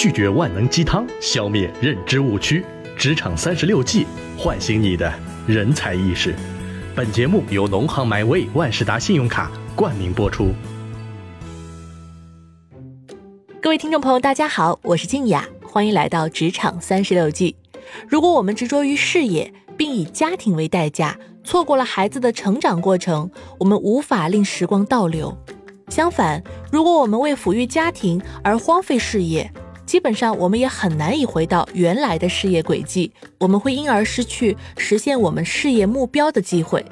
拒绝万能鸡汤，消灭认知误区。职场三十六计，唤醒你的人才意识。本节目由农行 MyWay 万事达信用卡冠名播出。各位听众朋友，大家好，我是静雅，欢迎来到职场三十六计。如果我们执着于事业，并以家庭为代价，错过了孩子的成长过程，我们无法令时光倒流。相反，如果我们为抚育家庭而荒废事业，基本上我们也很难以回到原来的事业轨迹，我们会因而失去实现我们事业目标的机会。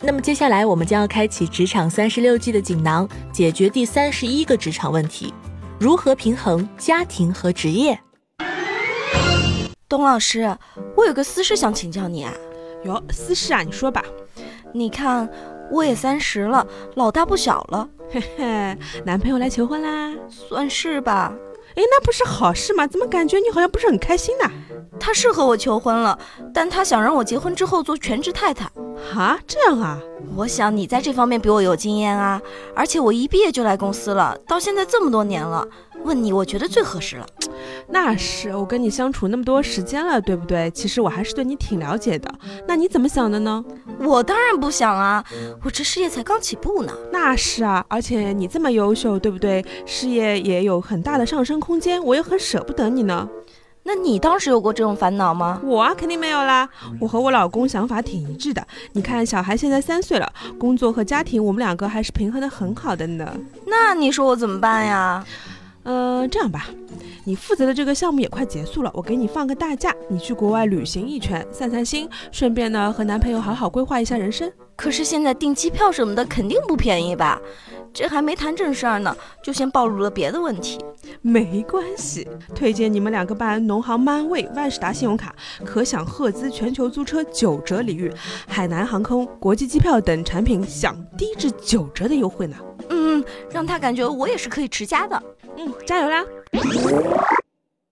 那么接下来我们将要开启职场三十六计的锦囊，解决第三十一个职场问题：如何平衡家庭和职业？董老师，我有个私事想请教你啊。哟，私事啊，你说吧。你看，我也三十了，老大不小了。嘿嘿，男朋友来求婚啦？算是吧。哎，那不是好事吗？怎么感觉你好像不是很开心呢？他是和我求婚了，但他想让我结婚之后做全职太太。啊，这样啊？我想你在这方面比我有经验啊，而且我一毕业就来公司了，到现在这么多年了，问你，我觉得最合适了。那是我跟你相处那么多时间了，对不对？其实我还是对你挺了解的。那你怎么想的呢？我当然不想啊，我这事业才刚起步呢。那是啊，而且你这么优秀，对不对？事业也有很大的上升空间，我也很舍不得你呢。那你当时有过这种烦恼吗？我啊，肯定没有啦。我和我老公想法挺一致的。你看，小孩现在三岁了，工作和家庭我们两个还是平衡的很好的呢。那你说我怎么办呀？嗯，这样吧。你负责的这个项目也快结束了，我给你放个大假，你去国外旅行一圈，散散心，顺便呢和男朋友好好规划一下人生。可是现在订机票什么的肯定不便宜吧？这还没谈正事儿呢，就先暴露了别的问题。没关系，推荐你们两个办农行 MyWay 万事达信用卡，可享赫兹全球租车九折礼遇，海南航空国际机票等产品享低至九折的优惠呢。嗯，让他感觉我也是可以持家的。嗯，加油啦！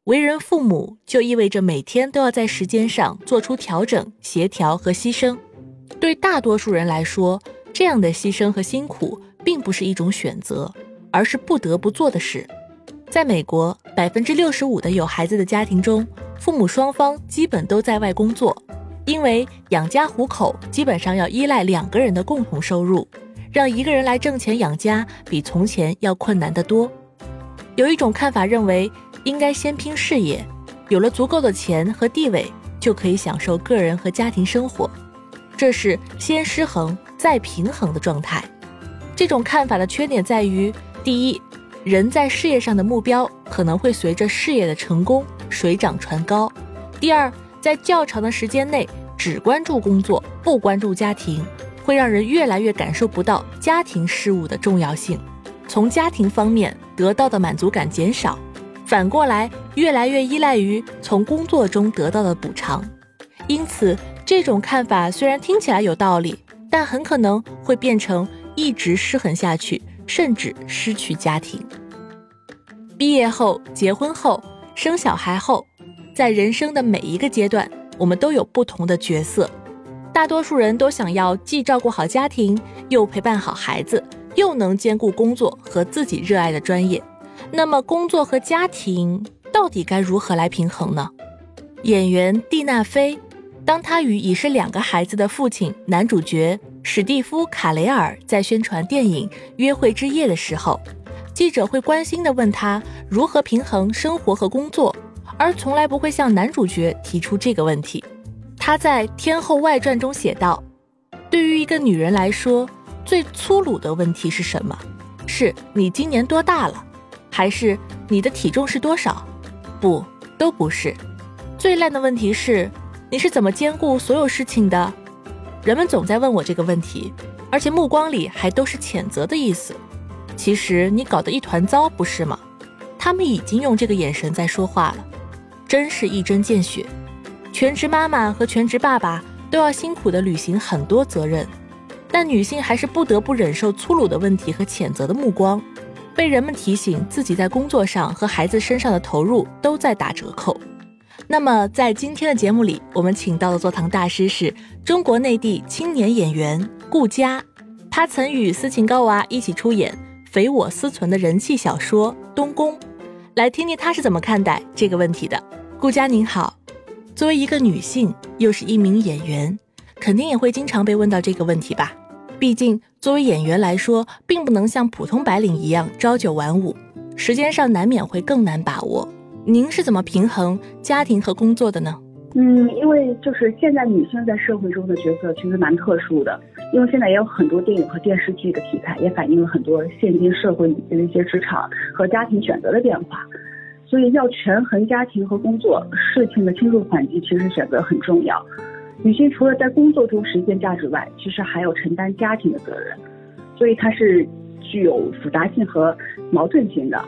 为人父母就意味着每天都要在时间上做出调整、协调和牺牲。对大多数人来说，这样的牺牲和辛苦并不是一种选择，而是不得不做的事。在美国，百分之六十五的有孩子的家庭中，父母双方基本都在外工作，因为养家糊口基本上要依赖两个人的共同收入，让一个人来挣钱养家比从前要困难得多。有一种看法认为，应该先拼事业，有了足够的钱和地位，就可以享受个人和家庭生活。这是先失衡再平衡的状态。这种看法的缺点在于：第一，人在事业上的目标可能会随着事业的成功水涨船高；第二，在较长的时间内只关注工作不关注家庭，会让人越来越感受不到家庭事务的重要性。从家庭方面得到的满足感减少，反过来越来越依赖于从工作中得到的补偿。因此，这种看法虽然听起来有道理，但很可能会变成一直失衡下去，甚至失去家庭。毕业后、结婚后、生小孩后，在人生的每一个阶段，我们都有不同的角色。大多数人都想要既照顾好家庭，又陪伴好孩子。又能兼顾工作和自己热爱的专业，那么工作和家庭到底该如何来平衡呢？演员蒂娜菲，当她与已是两个孩子的父亲男主角史蒂夫·卡雷尔在宣传电影《约会之夜》的时候，记者会关心地问他如何平衡生活和工作，而从来不会向男主角提出这个问题。他在《天后外传》中写道：“对于一个女人来说。”最粗鲁的问题是什么？是你今年多大了，还是你的体重是多少？不，都不是。最烂的问题是，你是怎么兼顾所有事情的？人们总在问我这个问题，而且目光里还都是谴责的意思。其实你搞得一团糟，不是吗？他们已经用这个眼神在说话了，真是一针见血。全职妈妈和全职爸爸都要辛苦地履行很多责任。但女性还是不得不忍受粗鲁的问题和谴责的目光，被人们提醒自己在工作上和孩子身上的投入都在打折扣。那么，在今天的节目里，我们请到的座堂大师是中国内地青年演员顾佳，他曾与斯琴高娃一起出演《匪我思存》的人气小说《东宫》。来听听他是怎么看待这个问题的。顾佳您好，作为一个女性，又是一名演员，肯定也会经常被问到这个问题吧？毕竟作为演员来说，并不能像普通白领一样朝九晚五，时间上难免会更难把握。您是怎么平衡家庭和工作的呢？嗯，因为就是现在女性在社会中的角色其实蛮特殊的，因为现在也有很多电影和电视剧的题材，也反映了很多现今社会女性的一些职场和家庭选择的变化，所以要权衡家庭和工作，事情的轻重缓急，其实选择很重要。女性除了在工作中实现价值外，其实还有承担家庭的责任，所以它是具有复杂性和矛盾性的。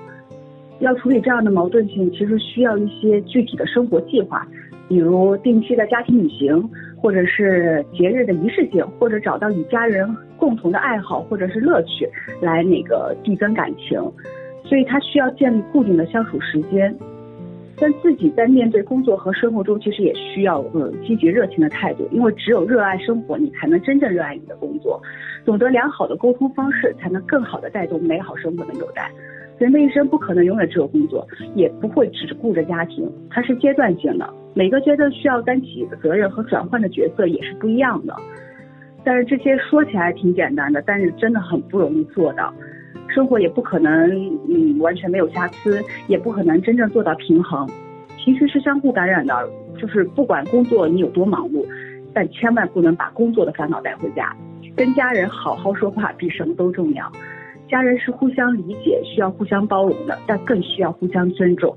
要处理这样的矛盾性，其实需要一些具体的生活计划。比如定期的家庭旅行，或者是节日的仪式性，或者找到与家人共同的爱好或者是乐趣来那个递增感情，所以他需要建立固定的相处时间。但自己在面对工作和生活中，其实也需要呃积极热情的态度，因为只有热爱生活，你才能真正热爱你的工作。懂得良好的沟通方式，才能更好的带动美好生活的纽带。人的一生不可能永远只有工作，也不会只顾着家庭，它是阶段性的。每个阶段需要担起的责任和转换的角色也是不一样的。但是这些说起来挺简单的，但是真的很不容易做到。生活也不可能嗯完全没有瑕疵，也不可能真正做到平衡。情绪是相互感染的，就是不管工作你有多忙碌，但千万不能把工作的烦恼带回家。跟家人好好说话比什么都重要。家人是互相理解、需要互相包容的，但更需要互相尊重。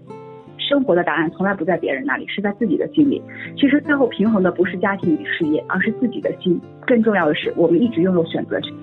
生活的答案从来不在别人那里，是在自己的心里。其实最后平衡的不是家庭与事业，而是自己的心。更重要的是，我们一直拥有选择权。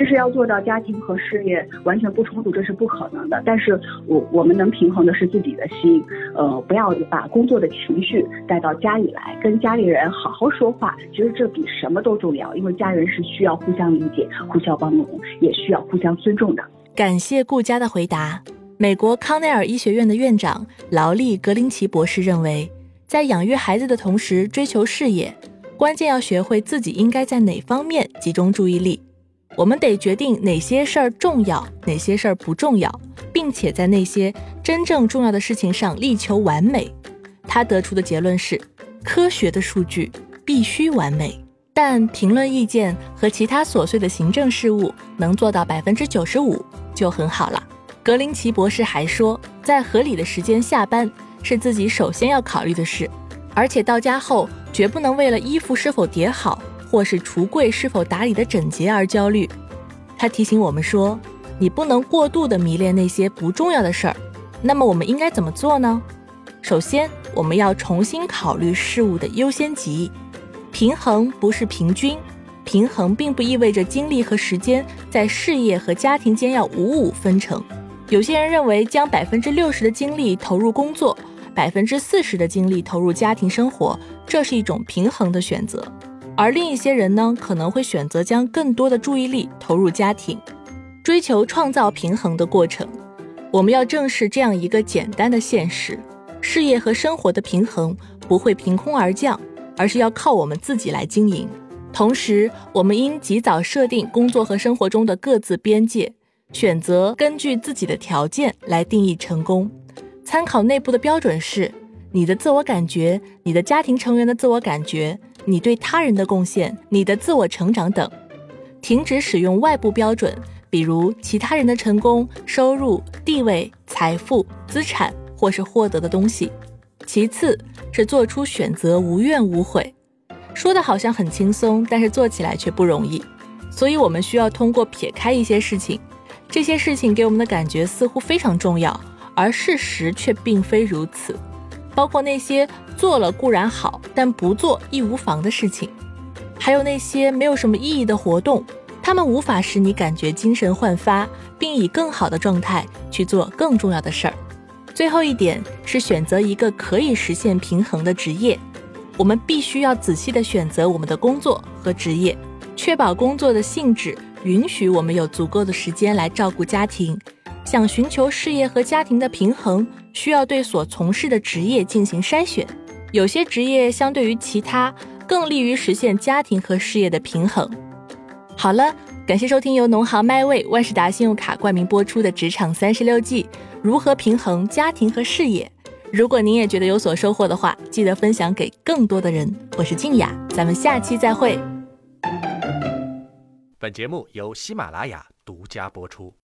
其实要做到家庭和事业完全不冲突，这是不可能的。但是我我们能平衡的是自己的心，呃，不要把工作的情绪带到家里来，跟家里人好好说话。其实这比什么都重要，因为家人是需要互相理解、互相包容，也需要互相尊重的。感谢顾佳的回答。美国康奈尔医学院的院长劳利·格林奇博士认为，在养育孩子的同时追求事业，关键要学会自己应该在哪方面集中注意力。我们得决定哪些事儿重要，哪些事儿不重要，并且在那些真正重要的事情上力求完美。他得出的结论是：科学的数据必须完美，但评论意见和其他琐碎的行政事务能做到百分之九十五就很好了。格林奇博士还说，在合理的时间下班是自己首先要考虑的事，而且到家后绝不能为了衣服是否叠好。或是橱柜是否打理的整洁而焦虑，他提醒我们说，你不能过度的迷恋那些不重要的事儿。那么我们应该怎么做呢？首先，我们要重新考虑事物的优先级。平衡不是平均，平衡并不意味着精力和时间在事业和家庭间要五五分成。有些人认为将百分之六十的精力投入工作，百分之四十的精力投入家庭生活，这是一种平衡的选择。而另一些人呢，可能会选择将更多的注意力投入家庭，追求创造平衡的过程。我们要正视这样一个简单的现实：事业和生活的平衡不会凭空而降，而是要靠我们自己来经营。同时，我们应及早设定工作和生活中的各自边界，选择根据自己的条件来定义成功。参考内部的标准是你的自我感觉，你的家庭成员的自我感觉。你对他人的贡献、你的自我成长等，停止使用外部标准，比如其他人的成功、收入、地位、财富、资产或是获得的东西。其次是做出选择，无怨无悔。说的好像很轻松，但是做起来却不容易。所以我们需要通过撇开一些事情，这些事情给我们的感觉似乎非常重要，而事实却并非如此。包括那些做了固然好，但不做亦无妨的事情，还有那些没有什么意义的活动，他们无法使你感觉精神焕发，并以更好的状态去做更重要的事儿。最后一点是选择一个可以实现平衡的职业，我们必须要仔细的选择我们的工作和职业，确保工作的性质允许我们有足够的时间来照顾家庭。想寻求事业和家庭的平衡。需要对所从事的职业进行筛选，有些职业相对于其他更利于实现家庭和事业的平衡。好了，感谢收听由农行麦味万事达信用卡冠名播出的《职场三十六计》，如何平衡家庭和事业。如果您也觉得有所收获的话，记得分享给更多的人。我是静雅，咱们下期再会。本节目由喜马拉雅独家播出。